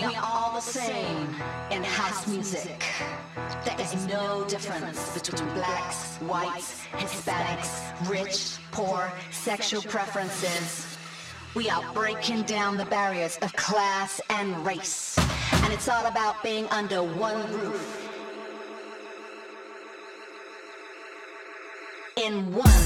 We are all the same in house music. There is no difference between blacks, whites, Hispanics, rich, poor, sexual preferences. We are breaking down the barriers of class and race. And it's all about being under one roof. In one